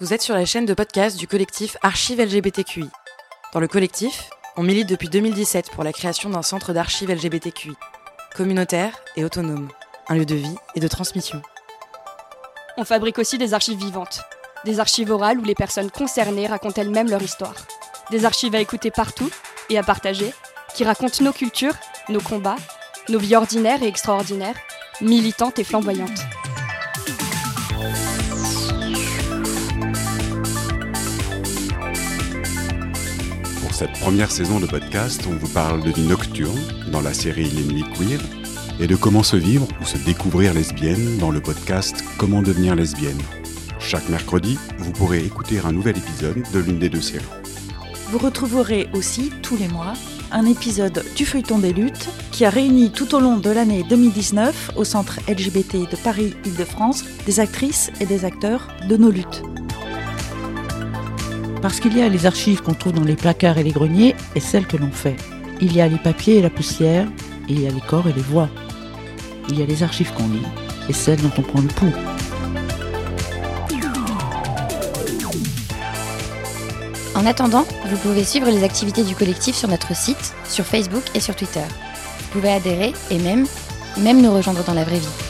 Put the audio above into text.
Vous êtes sur la chaîne de podcast du collectif Archives LGBTQI. Dans le collectif, on milite depuis 2017 pour la création d'un centre d'archives LGBTQI, communautaire et autonome, un lieu de vie et de transmission. On fabrique aussi des archives vivantes, des archives orales où les personnes concernées racontent elles-mêmes leur histoire, des archives à écouter partout et à partager, qui racontent nos cultures, nos combats, nos vies ordinaires et extraordinaires, militantes et flamboyantes. Cette première saison de podcast, on vous parle de vie nocturne dans la série Les Nuits Queer et de comment se vivre ou se découvrir lesbienne dans le podcast Comment devenir lesbienne. Chaque mercredi, vous pourrez écouter un nouvel épisode de l'une des deux séries. Vous retrouverez aussi tous les mois un épisode du feuilleton des luttes qui a réuni tout au long de l'année 2019 au centre LGBT de Paris-Île-de-France des actrices et des acteurs de nos luttes. Parce qu'il y a les archives qu'on trouve dans les placards et les greniers et celles que l'on fait. Il y a les papiers et la poussière, il y a les corps et les voix. Il y a les archives qu'on lit et celles dont on prend le pouls. En attendant, vous pouvez suivre les activités du collectif sur notre site, sur Facebook et sur Twitter. Vous pouvez adhérer et même, même nous rejoindre dans la vraie vie.